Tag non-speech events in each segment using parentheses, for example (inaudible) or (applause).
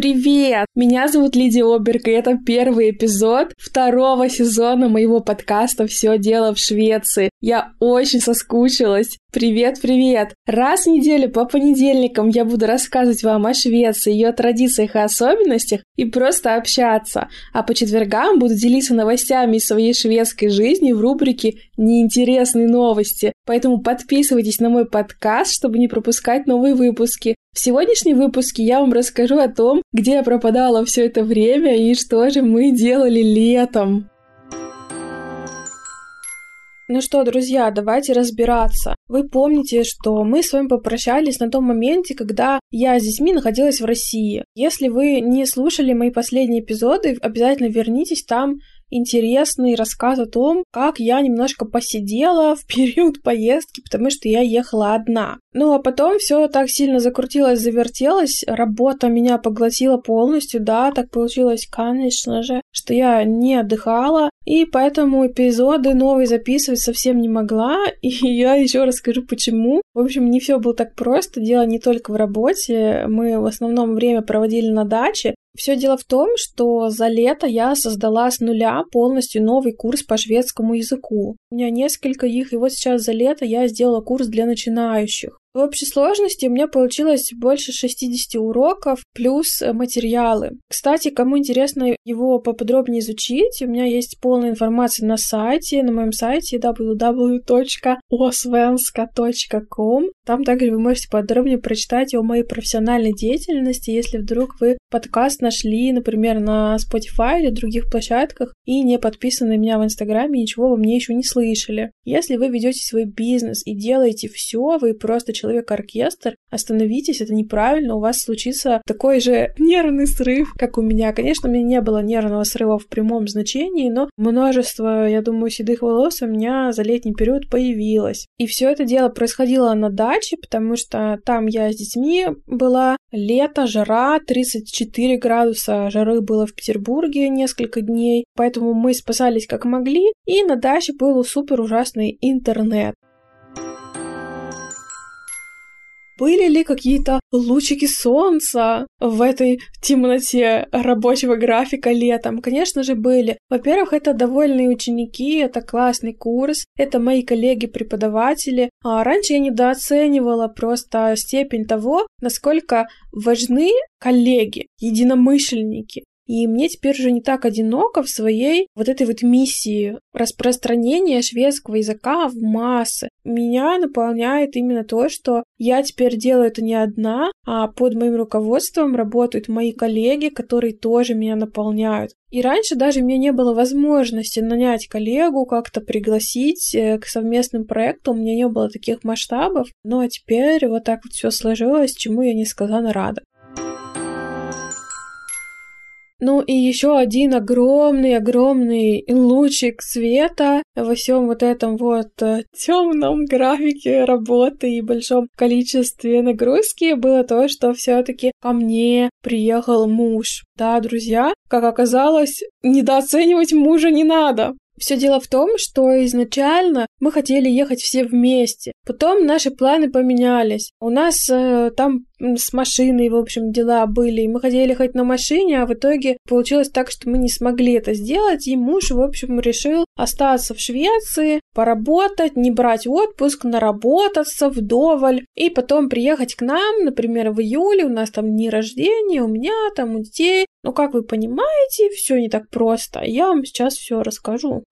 Привет! Меня зовут Лидия Оберг, и это первый эпизод второго сезона моего подкаста «Все дело в Швеции». Я очень соскучилась. Привет-привет! Раз в неделю по понедельникам я буду рассказывать вам о Швеции, ее традициях и особенностях и просто общаться. А по четвергам буду делиться новостями из своей шведской жизни в рубрике «Неинтересные новости». Поэтому подписывайтесь на мой подкаст, чтобы не пропускать новые выпуски. В сегодняшнем выпуске я вам расскажу о том, где я пропадала все это время и что же мы делали летом. Ну что, друзья, давайте разбираться. Вы помните, что мы с вами попрощались на том моменте, когда я с детьми находилась в России. Если вы не слушали мои последние эпизоды, обязательно вернитесь, там интересный рассказ о том, как я немножко посидела в период поездки, потому что я ехала одна. Ну а потом все так сильно закрутилось, завертелось, работа меня поглотила полностью, да, так получилось, конечно же, что я не отдыхала, и поэтому эпизоды новые записывать совсем не могла, (laughs) и я еще расскажу почему. В общем, не все было так просто, дело не только в работе, мы в основном время проводили на даче, все дело в том, что за лето я создала с нуля полностью новый курс по шведскому языку. У меня несколько их, и вот сейчас за лето я сделала курс для начинающих. В общей сложности у меня получилось больше 60 уроков плюс э, материалы. Кстати, кому интересно его поподробнее изучить, у меня есть полная информация на сайте, на моем сайте www.osvenska.com. Там также вы можете подробнее прочитать о моей профессиональной деятельности, если вдруг вы подкаст нашли, например, на Spotify или других площадках и не подписаны меня в Инстаграме, ничего вы мне еще не слышали. Если вы ведете свой бизнес и делаете все, вы просто человек-оркестр, остановитесь, это неправильно, у вас случится такой же нервный срыв, как у меня. Конечно, у меня не было нервного срыва в прямом значении, но множество, я думаю, седых волос у меня за летний период появилось. И все это дело происходило на даче, потому что там я с детьми была, лето, жара, 34 градуса жары было в Петербурге несколько дней, поэтому мы спасались как могли, и на даче был супер ужасный интернет. Были ли какие-то лучики солнца в этой темноте рабочего графика летом? Конечно же, были. Во-первых, это довольные ученики, это классный курс, это мои коллеги-преподаватели. А раньше я недооценивала просто степень того, насколько важны коллеги, единомышленники. И мне теперь уже не так одиноко в своей вот этой вот миссии распространения шведского языка в массы. Меня наполняет именно то, что я теперь делаю это не одна, а под моим руководством работают мои коллеги, которые тоже меня наполняют. И раньше даже у меня не было возможности нанять коллегу, как-то пригласить э, к совместным проектам, у меня не было таких масштабов, ну а теперь вот так вот все сложилось, чему я несказанно рада. Ну и еще один огромный-огромный лучик света во всем вот этом вот э, темном графике работы и большом количестве нагрузки было то, что все-таки ко мне приехал муж. Да, друзья, как оказалось, недооценивать мужа не надо. Все дело в том, что изначально мы хотели ехать все вместе. Потом наши планы поменялись. У нас э, там с машиной, в общем, дела были. И мы хотели ехать на машине, а в итоге получилось так, что мы не смогли это сделать. И муж, в общем, решил остаться в Швеции, поработать, не брать отпуск, наработаться вдоволь. И потом приехать к нам, например, в июле. У нас там дни рождения, у меня там, у детей. Но, как вы понимаете, все не так просто. Я вам сейчас все расскажу.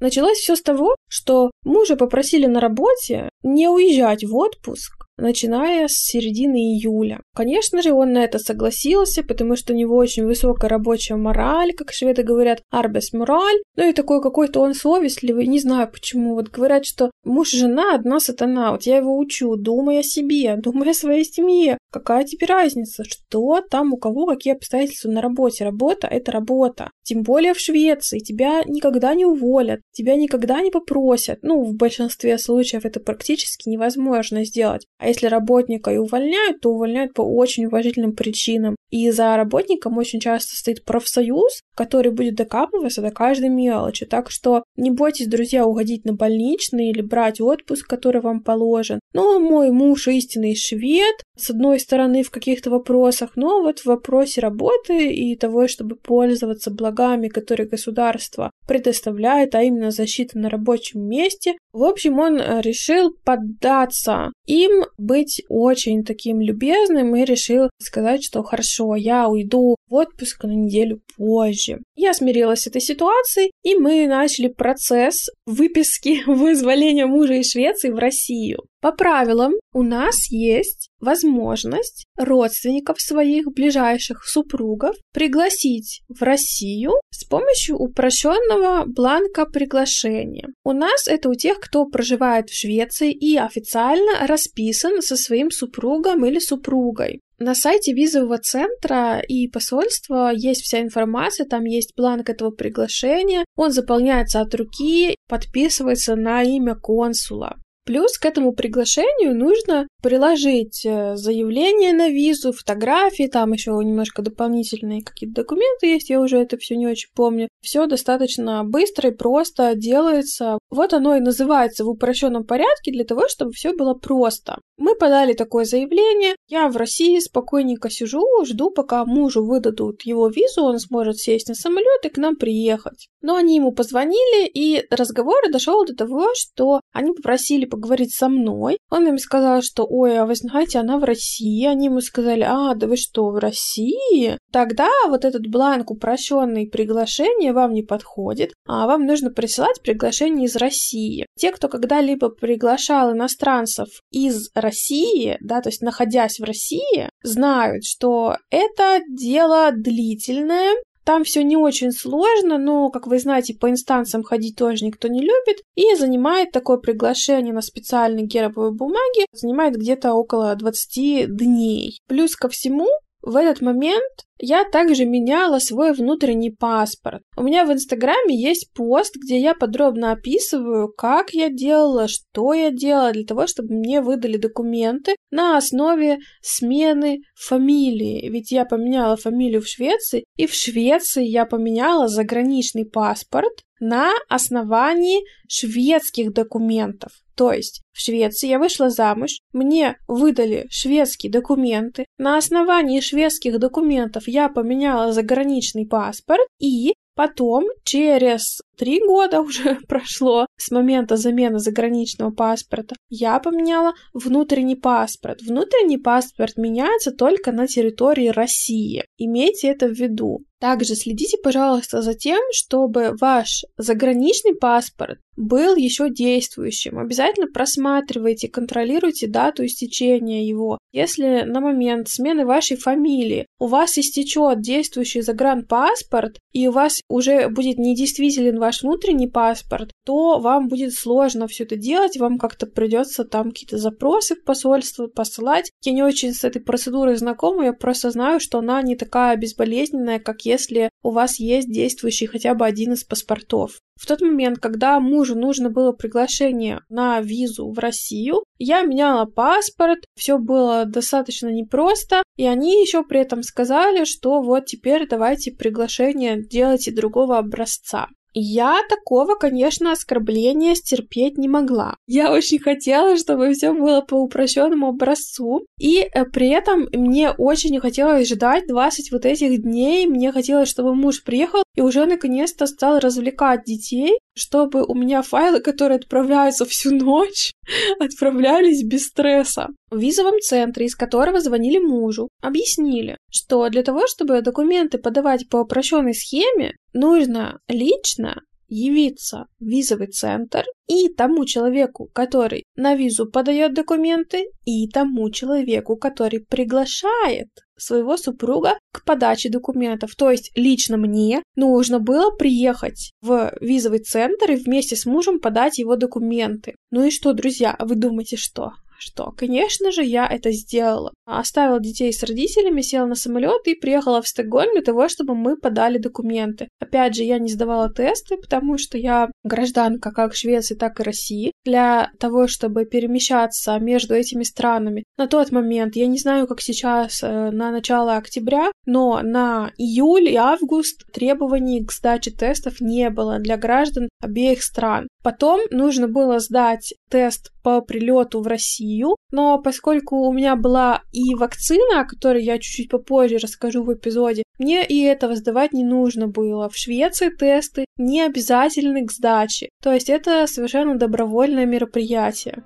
Началось все с того, что мужа попросили на работе не уезжать в отпуск, начиная с середины июля. Конечно же, он на это согласился, потому что у него очень высокая рабочая мораль, как шведы говорят, арбес мораль, ну и такой какой-то он совестливый, не знаю почему. Вот говорят, что муж и жена одна сатана, вот я его учу, думай о себе, думай о своей семье, какая тебе разница, что там у кого какие обстоятельства на работе. Работа — это работа. Тем более в Швеции. Тебя никогда не уволят, тебя никогда не попросят. Ну, в большинстве случаев это практически невозможно сделать. А если работника и увольняют, то увольняют по очень уважительным причинам. И за работником очень часто стоит профсоюз, который будет докапываться до каждой мелочи. Так что не бойтесь, друзья, уходить на больничный или брать отпуск, который вам положен. Но мой муж истинный швед, с одной стороны, в каких-то вопросах, но вот в вопросе работы и того, чтобы пользоваться благами, которые государство предоставляет, а именно защита на рабочем месте, в общем, он э, решил поддаться им, быть очень таким любезным и решил сказать, что хорошо, я уйду в отпуск на неделю позже. Я смирилась с этой ситуацией, и мы начали процесс выписки (laughs) вызволения мужа из Швеции в Россию. По правилам у нас есть возможность родственников своих ближайших супругов пригласить в Россию с помощью упрощенного бланка приглашения. У нас это у тех, кто проживает в Швеции и официально расписан со своим супругом или супругой. На сайте визового центра и посольства есть вся информация, там есть бланк этого приглашения, он заполняется от руки, подписывается на имя консула. Плюс к этому приглашению нужно приложить э, заявление на визу, фотографии, там еще немножко дополнительные какие-то документы есть, я уже это все не очень помню. Все достаточно быстро и просто делается. Вот оно и называется в упрощенном порядке для того, чтобы все было просто. Мы подали такое заявление. Я в России спокойненько сижу, жду, пока мужу выдадут его визу, он сможет сесть на самолет и к нам приехать. Но они ему позвонили, и разговор дошел до того, что они попросили поговорить со мной. Он им сказал, что, ой, а вы знаете, она в России. Они ему сказали, а, да вы что, в России? Тогда вот этот бланк упрощенный приглашение вам не подходит, а вам нужно присылать приглашение из России. Те, кто когда-либо приглашал иностранцев из России, да, то есть находясь в России, знают, что это дело длительное, там все не очень сложно, но, как вы знаете, по инстанциям ходить тоже никто не любит. И занимает такое приглашение на специальной гербовой бумаге, занимает где-то около 20 дней. Плюс ко всему, в этот момент я также меняла свой внутренний паспорт. У меня в Инстаграме есть пост, где я подробно описываю, как я делала, что я делала для того, чтобы мне выдали документы на основе смены фамилии. Ведь я поменяла фамилию в Швеции, и в Швеции я поменяла заграничный паспорт на основании шведских документов. То есть в Швеции я вышла замуж, мне выдали шведские документы, на основании шведских документов я поменяла заграничный паспорт и Потом, через три года (laughs) уже прошло с момента замены заграничного паспорта, я поменяла внутренний паспорт. Внутренний паспорт меняется только на территории России. Имейте это в виду. Также следите, пожалуйста, за тем, чтобы ваш заграничный паспорт был еще действующим. Обязательно просматривайте, контролируйте дату истечения его. Если на момент смены вашей фамилии у вас истечет действующий загранпаспорт, и у вас уже будет недействителен ваш внутренний паспорт, то вам будет сложно все это делать, вам как-то придется там какие-то запросы в посольство посылать. Я не очень с этой процедурой знакома, я просто знаю, что она не такая безболезненная, как если у вас есть действующий хотя бы один из паспортов. В тот момент, когда мужу нужно было приглашение на визу в Россию, я меняла паспорт, все было достаточно непросто, и они еще при этом сказали, что вот теперь давайте приглашение делайте другого образца. Я такого, конечно, оскорбления стерпеть не могла. Я очень хотела, чтобы все было по упрощенному образцу. И э, при этом мне очень не хотелось ждать 20 вот этих дней. Мне хотелось, чтобы муж приехал и уже наконец-то стал развлекать детей, чтобы у меня файлы, которые отправляются всю ночь, (laughs) отправлялись без стресса. В визовом центре, из которого звонили мужу, объяснили, что для того, чтобы документы подавать по упрощенной схеме, нужно лично явиться в визовый центр и тому человеку, который на визу подает документы, и тому человеку, который приглашает своего супруга к подаче документов. То есть лично мне нужно было приехать в визовый центр и вместе с мужем подать его документы. Ну и что, друзья, вы думаете, что? Что, конечно же, я это сделала. Оставила детей с родителями, села на самолет и приехала в Стокгольм для того, чтобы мы подали документы. Опять же, я не сдавала тесты, потому что я гражданка как Швеции, так и России. Для того, чтобы перемещаться между этими странами на тот момент, я не знаю, как сейчас э, на начало октября, но на июль и август требований к сдаче тестов не было для граждан обеих стран. Потом нужно было сдать тест по прилету в Россию, но поскольку у меня была и вакцина, о которой я чуть-чуть попозже расскажу в эпизоде, мне и этого сдавать не нужно было. В Швеции тесты не обязательны к сдаче, то есть это совершенно добровольное мероприятие.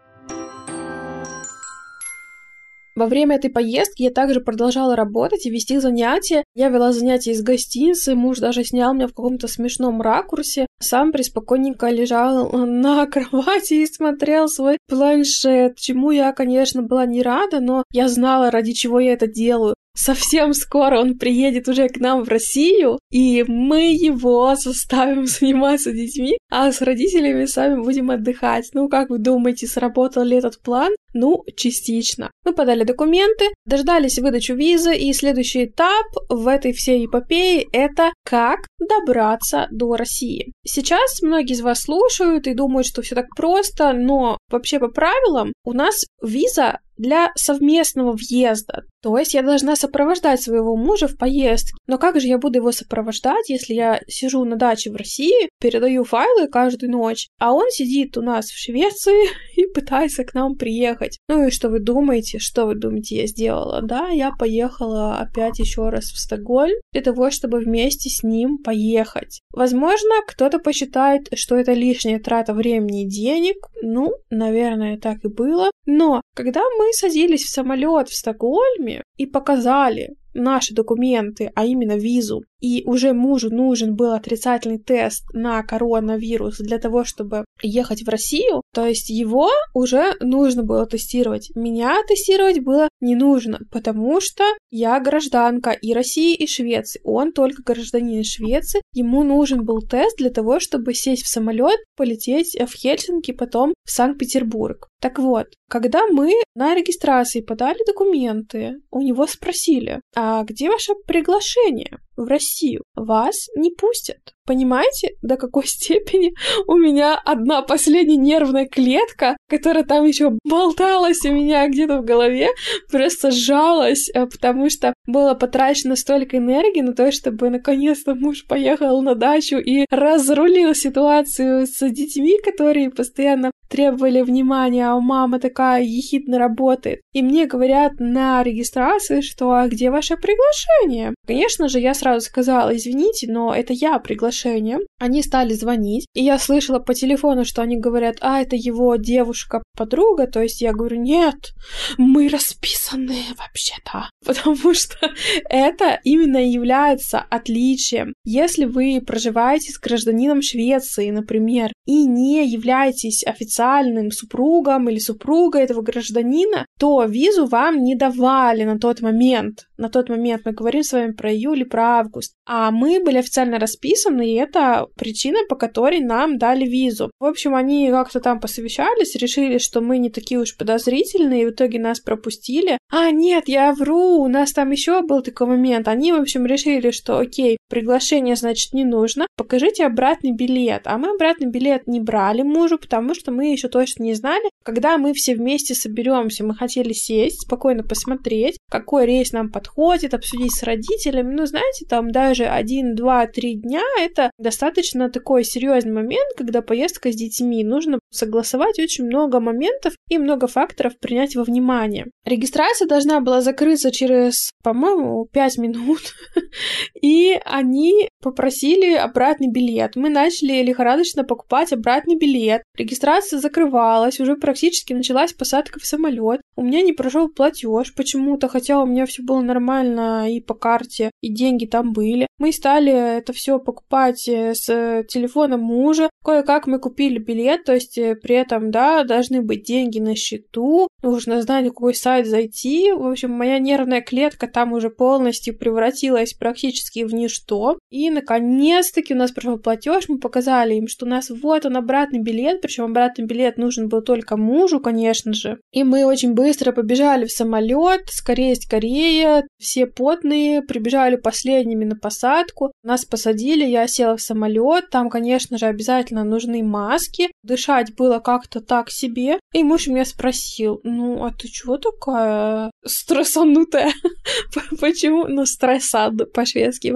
Во время этой поездки я также продолжала работать и вести занятия. Я вела занятия из гостиницы, муж даже снял меня в каком-то смешном ракурсе. Сам преспокойненько лежал на кровати и смотрел свой планшет, чему я, конечно, была не рада, но я знала, ради чего я это делаю. Совсем скоро он приедет уже к нам в Россию, и мы его заставим (laughs) заниматься детьми, а с родителями сами будем отдыхать. Ну, как вы думаете, сработал ли этот план? Ну, частично. Мы подали документы, дождались выдачу визы, и следующий этап в этой всей эпопее — это как добраться до России. Сейчас многие из вас слушают и думают, что все так просто, но вообще по правилам у нас виза для совместного въезда. То есть я должна сопровождать своего мужа в поездке. Но как же я буду его сопровождать, если я сижу на даче в России, передаю файлы каждую ночь, а он сидит у нас в Швеции (laughs) и пытается к нам приехать? Ну и что вы думаете? Что вы думаете, я сделала? Да, я поехала опять еще раз в Стокгольм для того, чтобы вместе с ним поехать. Возможно, кто-то посчитает, что это лишняя трата времени и денег. Ну, наверное, так и было. Но когда мы садились в самолет в Стокгольме и показали наши документы, а именно визу, и уже мужу нужен был отрицательный тест на коронавирус для того, чтобы ехать в Россию, то есть его уже нужно было тестировать. Меня тестировать было не нужно, потому что я гражданка и России, и Швеции. Он только гражданин Швеции. Ему нужен был тест для того, чтобы сесть в самолет, полететь в Хельсинки, потом в Санкт-Петербург. Так вот, когда мы на регистрации подали документы, у него спросили, а где ваше приглашение в Россию? Вас не пустят. Понимаете, до какой (laughs) степени у меня одна последняя нервная клетка, которая там еще болталась у меня где-то в голове, просто сжалась, э, потому что было потрачено столько энергии на то, чтобы наконец-то муж поехал на дачу и разрулил ситуацию с детьми, которые постоянно требовали внимания, а мама такая ехидно работает. И мне говорят на регистрации, что а где ваше приглашение? Конечно же, я сразу сказала, извините, но это я приглашение. Они стали звонить, и я слышала по телефону, что они говорят, а, это его девушка-подруга, то есть я говорю, нет, мы расписаны вообще-то, (laughs) потому что это именно является отличием. Если вы проживаете с гражданином Швеции, например, и не являетесь официальным супругом или супругой этого гражданина, то визу вам не давали на тот момент. На тот момент мы говорим с вами про июль и про август. А мы были официально расписаны, и это причина, по которой нам дали визу. В общем, они как-то там посовещались, решили, что мы не такие уж подозрительные, и в итоге нас пропустили. А, нет, я вру, у нас там еще был такой момент. Они, в общем, решили, что окей, приглашение, значит, не нужно, покажите обратный билет. А мы обратный билет не брали мужу, потому что мы еще точно не знали, когда мы все вместе соберемся. Мы хотели сесть, спокойно посмотреть, какой рейс нам подходит, обсудить с родителями. Ну, знаете, там даже один, два, три дня — это достаточно такой серьезный момент, когда поездка с детьми. Нужно согласовать очень много моментов и много факторов принять во внимание. Регистрация должна была закрыться через, по-моему, 5 минут, (laughs) и они попросили обратный билет. Мы начали лихорадочно покупать обратный билет. Регистрация закрывалась, уже практически началась посадка в самолет. У меня не прошел платеж почему-то, хотя у меня все было нормально и по карте, и деньги там были. Мы стали это все покупать э, с телефона мужа. Кое-как мы купили билет, то есть э, при этом, да, должны быть деньги на счету, нужно знать, на какой сайт зайти. В общем, моя нервная клетка там уже полностью превратилась практически в ничто. И, наконец-таки, у нас прошел платеж, мы показали им, что у нас вот он обратный билет, причем обратный билет нужен был только мужу, конечно же. И мы очень быстро побежали в самолет, скорее, скорее, все потные, прибежали последними на посадку, нас посадили, я села в самолет, там, конечно же, обязательно нужны маски, дышать было как-то так себе, и муж меня спросил, ну, а ты чего такая стрессанутая? (laughs) Почему? Ну, стрессад по-шведски.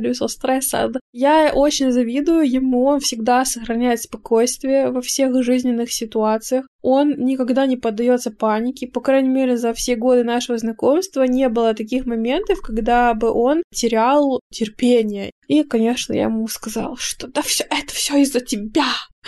Du så Я очень завидую ему, он всегда сохраняет спокойствие во всех жизненных ситуациях. Он никогда не поддается панике. По крайней мере, за все годы нашего знакомства не было таких моментов, когда бы он терял терпение. И, конечно, я ему сказала, что да все это все из-за тебя.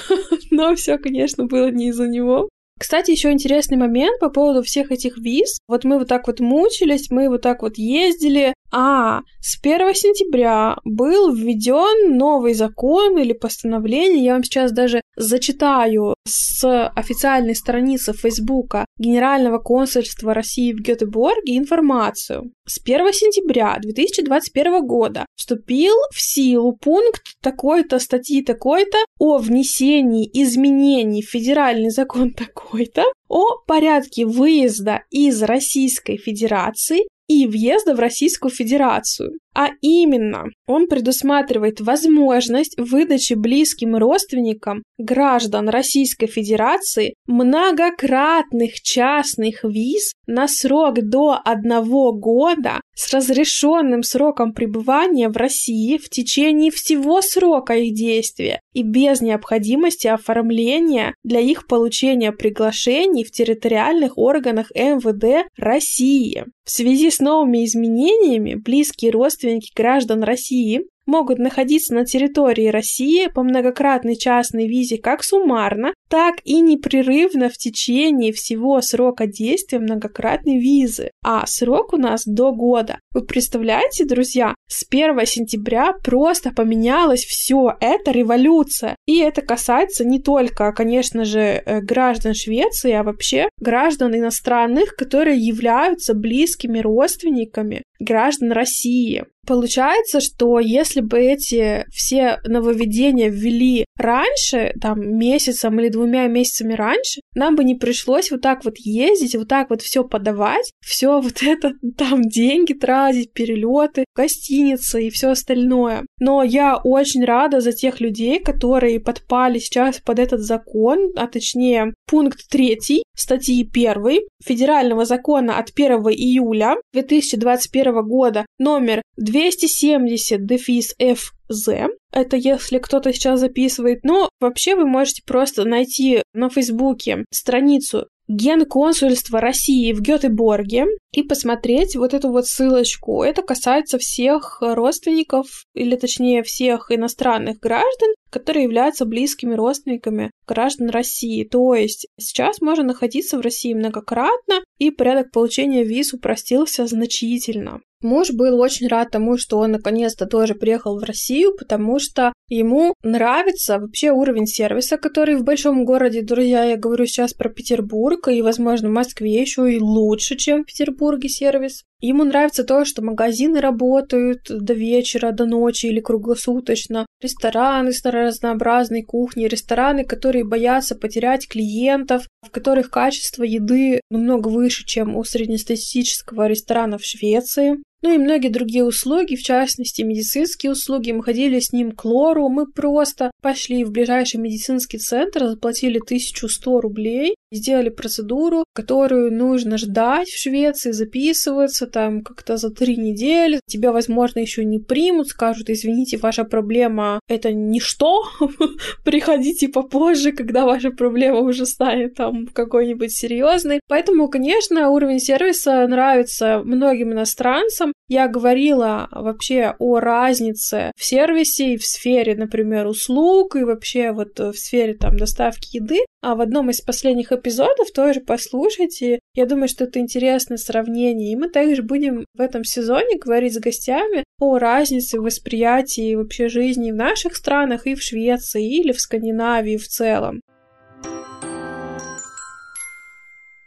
(laughs) Но все, конечно, было не из-за него. Кстати, еще интересный момент по поводу всех этих виз. Вот мы вот так вот мучились, мы вот так вот ездили, а с 1 сентября был введен новый закон или постановление. Я вам сейчас даже зачитаю с официальной страницы Фейсбука Генерального консульства России в Гетеборге информацию. С 1 сентября 2021 года вступил в силу пункт такой-то статьи такой-то о внесении изменений в федеральный закон (laughs) такой-то о порядке выезда из Российской Федерации и въезда в Российскую Федерацию. А именно, он предусматривает возможность выдачи близким родственникам граждан Российской Федерации многократных частных виз на срок до одного года с разрешенным сроком пребывания в России в течение всего срока их действия и без необходимости оформления для их получения приглашений в территориальных органах МВД России. В связи с новыми изменениями близкие родственники граждан России могут находиться на территории России по многократной частной визе как суммарно, так и непрерывно в течение всего срока действия многократной визы. А срок у нас до года. Вы представляете, друзья, с 1 сентября просто поменялось все. Это революция. И это касается не только, конечно же, э, граждан Швеции, а вообще граждан иностранных, которые являются близкими родственниками граждан России. Получается, что если бы эти все нововведения ввели раньше, там, месяцем или двумя месяцами раньше, нам бы не пришлось вот так вот ездить, вот так вот все подавать, все вот (laughs) это, там, деньги тратить, перелеты, гостиницы и все остальное. Но я очень рада за тех людей, которые подпали сейчас под этот закон, а точнее пункт 3 статьи 1 Федерального закона от 1 июля 2021 года номер 270 дефис ФЗ. Это если кто-то сейчас записывает. Но вообще вы можете просто найти на Фейсбуке страницу Генконсульства России в Гетеборге и посмотреть вот эту вот ссылочку. Это касается всех родственников, или точнее всех иностранных граждан, которые являются близкими родственниками граждан России. То есть сейчас можно находиться в России многократно, и порядок получения виз упростился значительно. Муж был очень рад тому, что он наконец-то тоже приехал в Россию, потому что ему нравится вообще уровень сервиса, который в большом городе, друзья, я говорю сейчас про Петербург, и, возможно, в Москве еще и лучше, чем в Петербурге сервис. Ему нравится то, что магазины работают до вечера, до ночи или круглосуточно, рестораны с разнообразной кухней, рестораны, которые боятся потерять клиентов, в которых качество еды намного выше, чем у среднестатистического ресторана в Швеции. Ну и многие другие услуги, в частности медицинские услуги. Мы ходили с ним к лору, мы просто пошли в ближайший медицинский центр, заплатили 1100 рублей, сделали процедуру, которую нужно ждать в Швеции, записываться там как-то за три недели. Тебя, возможно, еще не примут, скажут, извините, ваша проблема это ничто, (laughs) приходите попозже, когда ваша проблема уже станет там какой-нибудь серьезной. Поэтому, конечно, уровень сервиса нравится многим иностранцам. Я говорила вообще о разнице в сервисе и в сфере, например, услуг и вообще вот в сфере там доставки еды. А в одном из последних эпизодов тоже послушайте. Я думаю, что это интересное сравнение. И мы также будем в этом сезоне говорить с гостями о разнице в восприятии вообще жизни в наших странах и в Швеции или в Скандинавии в целом.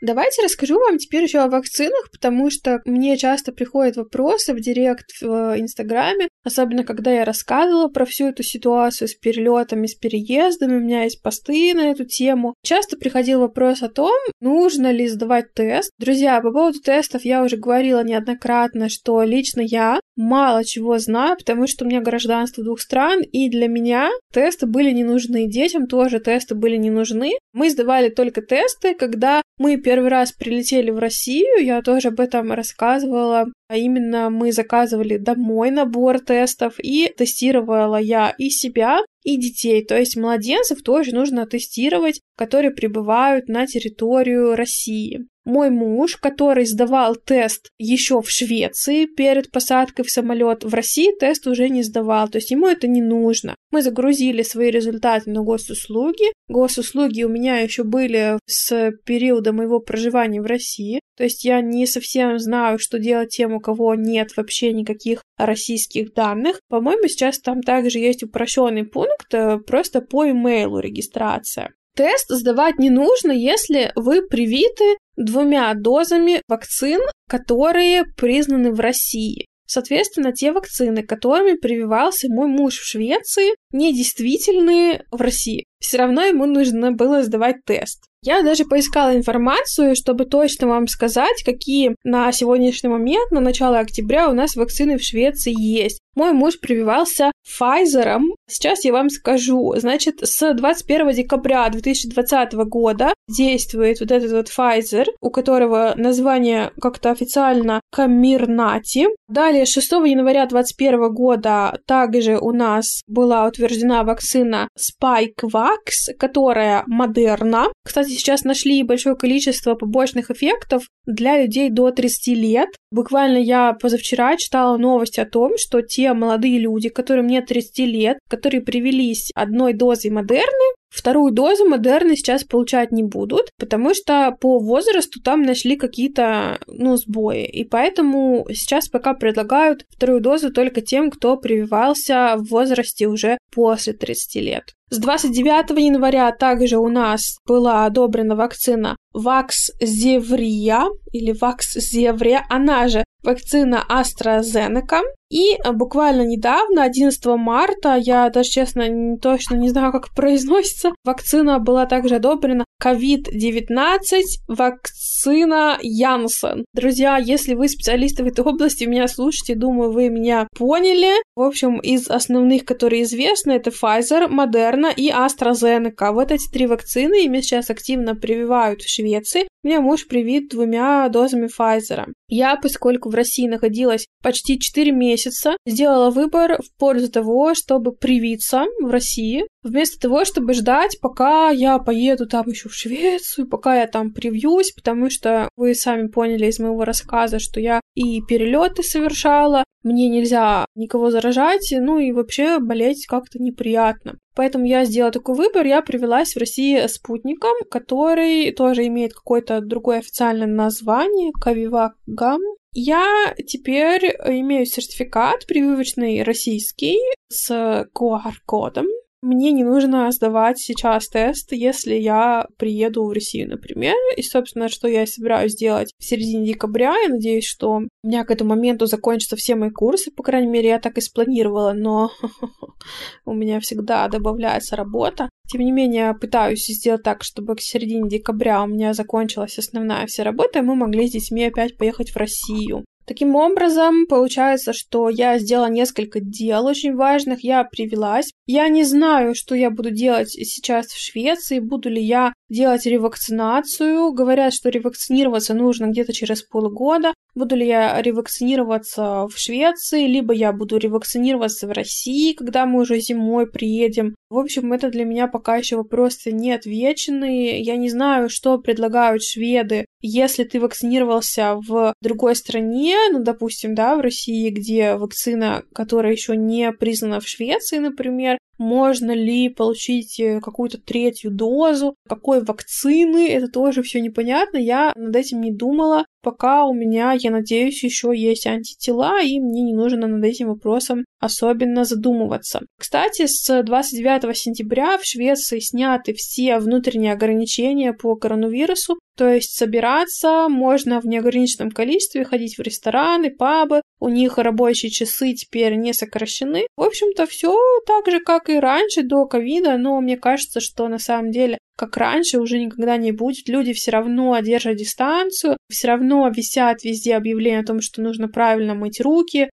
Давайте расскажу вам теперь еще о вакцинах, потому что мне часто приходят вопросы в директ в Инстаграме, особенно когда я рассказывала про всю эту ситуацию с перелетами, с переездами, у меня есть посты на эту тему. Часто приходил вопрос о том, нужно ли сдавать тест. Друзья, по поводу тестов я уже говорила неоднократно, что лично я мало чего знаю, потому что у меня гражданство двух стран, и для меня тесты были не нужны, детям тоже тесты были не нужны. Мы сдавали только тесты, когда мы первый раз прилетели в Россию, я тоже об этом рассказывала, а именно мы заказывали домой набор тестов, и тестировала я и себя, и детей, то есть младенцев тоже нужно тестировать, которые прибывают на территорию России. Мой муж, который сдавал тест еще в Швеции перед посадкой в самолет, в России тест уже не сдавал, то есть ему это не нужно. Мы загрузили свои результаты на госуслуги. Госуслуги у меня еще были с периода моего проживания в России, то есть я не совсем знаю, что делать тем, у кого нет вообще никаких российских данных. По-моему, сейчас там также есть упрощенный пункт э, просто по имейлу регистрация. Тест сдавать не нужно, если вы привиты двумя дозами вакцин, которые признаны в России. Соответственно, те вакцины, которыми прививался мой муж в Швеции, недействительны в России. Все равно ему нужно было сдавать тест. Я даже поискала информацию, чтобы точно вам сказать, какие на сегодняшний момент, на начало октября, у нас вакцины в Швеции есть. Мой муж прививался Pfizer. Сейчас я вам скажу. Значит, с 21 декабря 2020 года действует вот этот вот Pfizer, у которого название как-то официально Камирнати. Далее, 6 января 2021 года также у нас была утверждена вакцина SpikeVax, которая модерна. Кстати, сейчас нашли большое количество побочных эффектов для людей до 30 лет. Буквально я позавчера читала новость о том, что те молодые люди, которым нет 30 лет, которые привелись одной дозой Модерны, Вторую дозу Модерны сейчас получать не будут, потому что по возрасту там нашли какие-то, ну, сбои. И поэтому сейчас пока предлагают вторую дозу только тем, кто прививался в возрасте уже после 30 лет. С 29 января также у нас была одобрена вакцина Вакс-Зеврия или Вакс-Зеврия, она же вакцина AstraZeneca. И буквально недавно, 11 марта, я даже честно не, точно не знаю, как (laughs) произносится, вакцина была также одобрена COVID-19 вакцина Янсен. Друзья, если вы специалисты в этой области, меня слушаете, думаю, вы меня поняли. В общем, из основных, которые известны, это Pfizer, Moderna и AstraZeneca. Вот эти три вакцины ими сейчас активно прививают в Швеции. Меня муж привит двумя дозами Pfizer. Я, поскольку в России находилась почти 4 месяца, сделала выбор в пользу того, чтобы привиться в России, вместо того, чтобы ждать, пока я поеду там еще в Швецию, пока я там привьюсь, потому что вы сами поняли из моего рассказа, что я и перелеты совершала, мне нельзя никого заражать, ну и вообще болеть как-то неприятно. Поэтому я сделала такой выбор, я привелась в России спутником, который тоже имеет какое-то другое официальное название, Кавивагам. Я теперь имею сертификат прививочный российский с QR-кодом, мне не нужно сдавать сейчас тест, если я приеду в Россию, например. И, собственно, что я собираюсь делать в середине декабря. Я надеюсь, что у меня к этому моменту закончатся все мои курсы. По крайней мере, я так и спланировала, но (laughs) у меня всегда добавляется работа. Тем не менее, пытаюсь сделать так, чтобы к середине декабря у меня закончилась основная вся работа, и мы могли с детьми опять поехать в Россию. Таким образом, получается, что я сделала несколько дел очень важных, я привелась. Я не знаю, что я буду делать сейчас в Швеции, буду ли я делать ревакцинацию. Говорят, что ревакцинироваться нужно где-то через полгода. Буду ли я ревакцинироваться в Швеции, либо я буду ревакцинироваться в России, когда мы уже зимой приедем. В общем, это для меня пока еще вопросы не отвечены. Я не знаю, что предлагают шведы, если ты вакцинировался в другой стране, ну, допустим, да, в России, где вакцина, которая еще не признана в Швеции, например, можно ли получить э, какую-то третью дозу, какой вакцины, это тоже все непонятно, я над этим не думала, пока у меня, я надеюсь, еще есть антитела, и мне не нужно над этим вопросом особенно задумываться. Кстати, с 29 сентября в Швеции сняты все внутренние ограничения по коронавирусу, То есть собираться можно в неограниченном количестве, ходить в рестораны, пабы. У них рабочие часы теперь не сокращены. В общем-то, все так же, как и раньше, до ковида, но мне кажется, что на самом деле как раньше уже никогда не будет. Люди все равно держат дистанцию, все равно висят везде объявления о том, что нужно правильно мыть руки,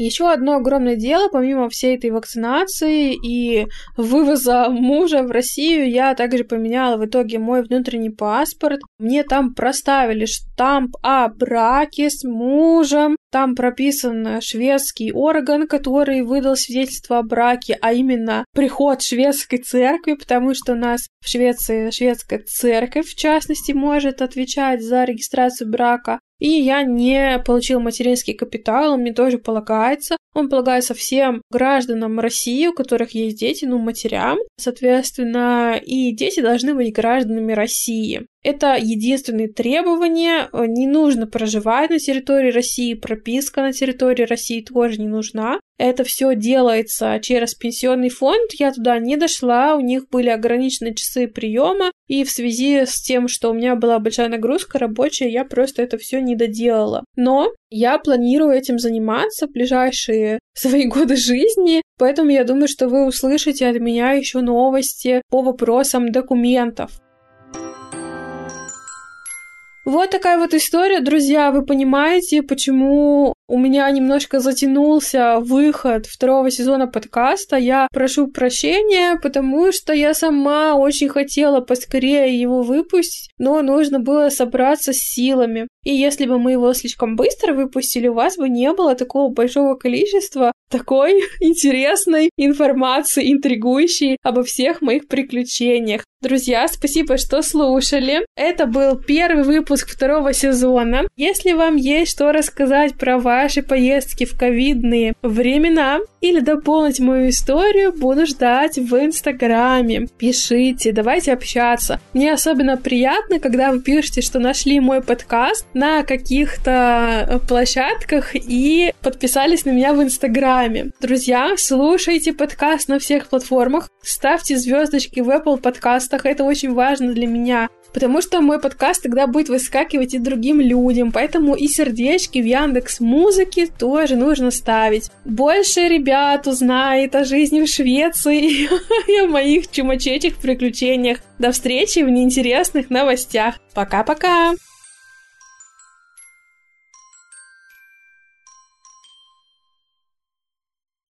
Еще одно огромное дело, помимо всей этой вакцинации и вывоза мужа в Россию, я также поменяла в итоге мой внутренний паспорт. Мне там проставили штамп о браке с мужем. Там прописан шведский орган, который выдал свидетельство о браке, а именно приход шведской церкви, потому что у нас в Швеции шведская церковь, в частности, может отвечать за регистрацию брака. И я не получил материнский капитал, он мне тоже полагается. Он полагается всем гражданам России, у которых есть дети, ну, матерям, соответственно, и дети должны быть гражданами России. Это единственные требования. Не нужно проживать на территории России, прописка на территории России тоже не нужна. Это все делается через пенсионный фонд. Я туда не дошла, у них были ограниченные часы приема, и в связи с тем, что у меня была большая нагрузка рабочая, я просто это все не доделала. Но я планирую этим заниматься в ближайшие (laughs) свои годы жизни, поэтому я думаю, что вы услышите от меня еще новости по вопросам документов. Вот такая вот история, друзья. Вы понимаете, почему у меня немножко затянулся выход второго сезона подкаста. Я прошу прощения, потому что я сама очень хотела поскорее его выпустить, но нужно было собраться с силами. И если бы мы его слишком быстро выпустили, у вас бы не было такого большого количества такой (laughs) интересной информации, интригующей обо всех моих приключениях. Друзья, спасибо, что слушали. Это был первый выпуск второго сезона. Если вам есть что рассказать про ваши поездки в ковидные времена или дополнить мою историю, буду ждать в Инстаграме. Пишите, давайте общаться. Мне особенно приятно, когда вы пишете, что нашли мой подкаст на каких-то площадках и подписались на меня в Инстаграме. Друзья, слушайте подкаст на всех платформах, ставьте звездочки в Apple подкастах, это очень важно для меня потому что мой подкаст тогда будет выскакивать и другим людям, поэтому и сердечки в Яндекс Музыке тоже нужно ставить. Больше ребят узнает о жизни в Швеции (laughs) и о моих чумачечих приключениях. До встречи в неинтересных новостях. Пока-пока!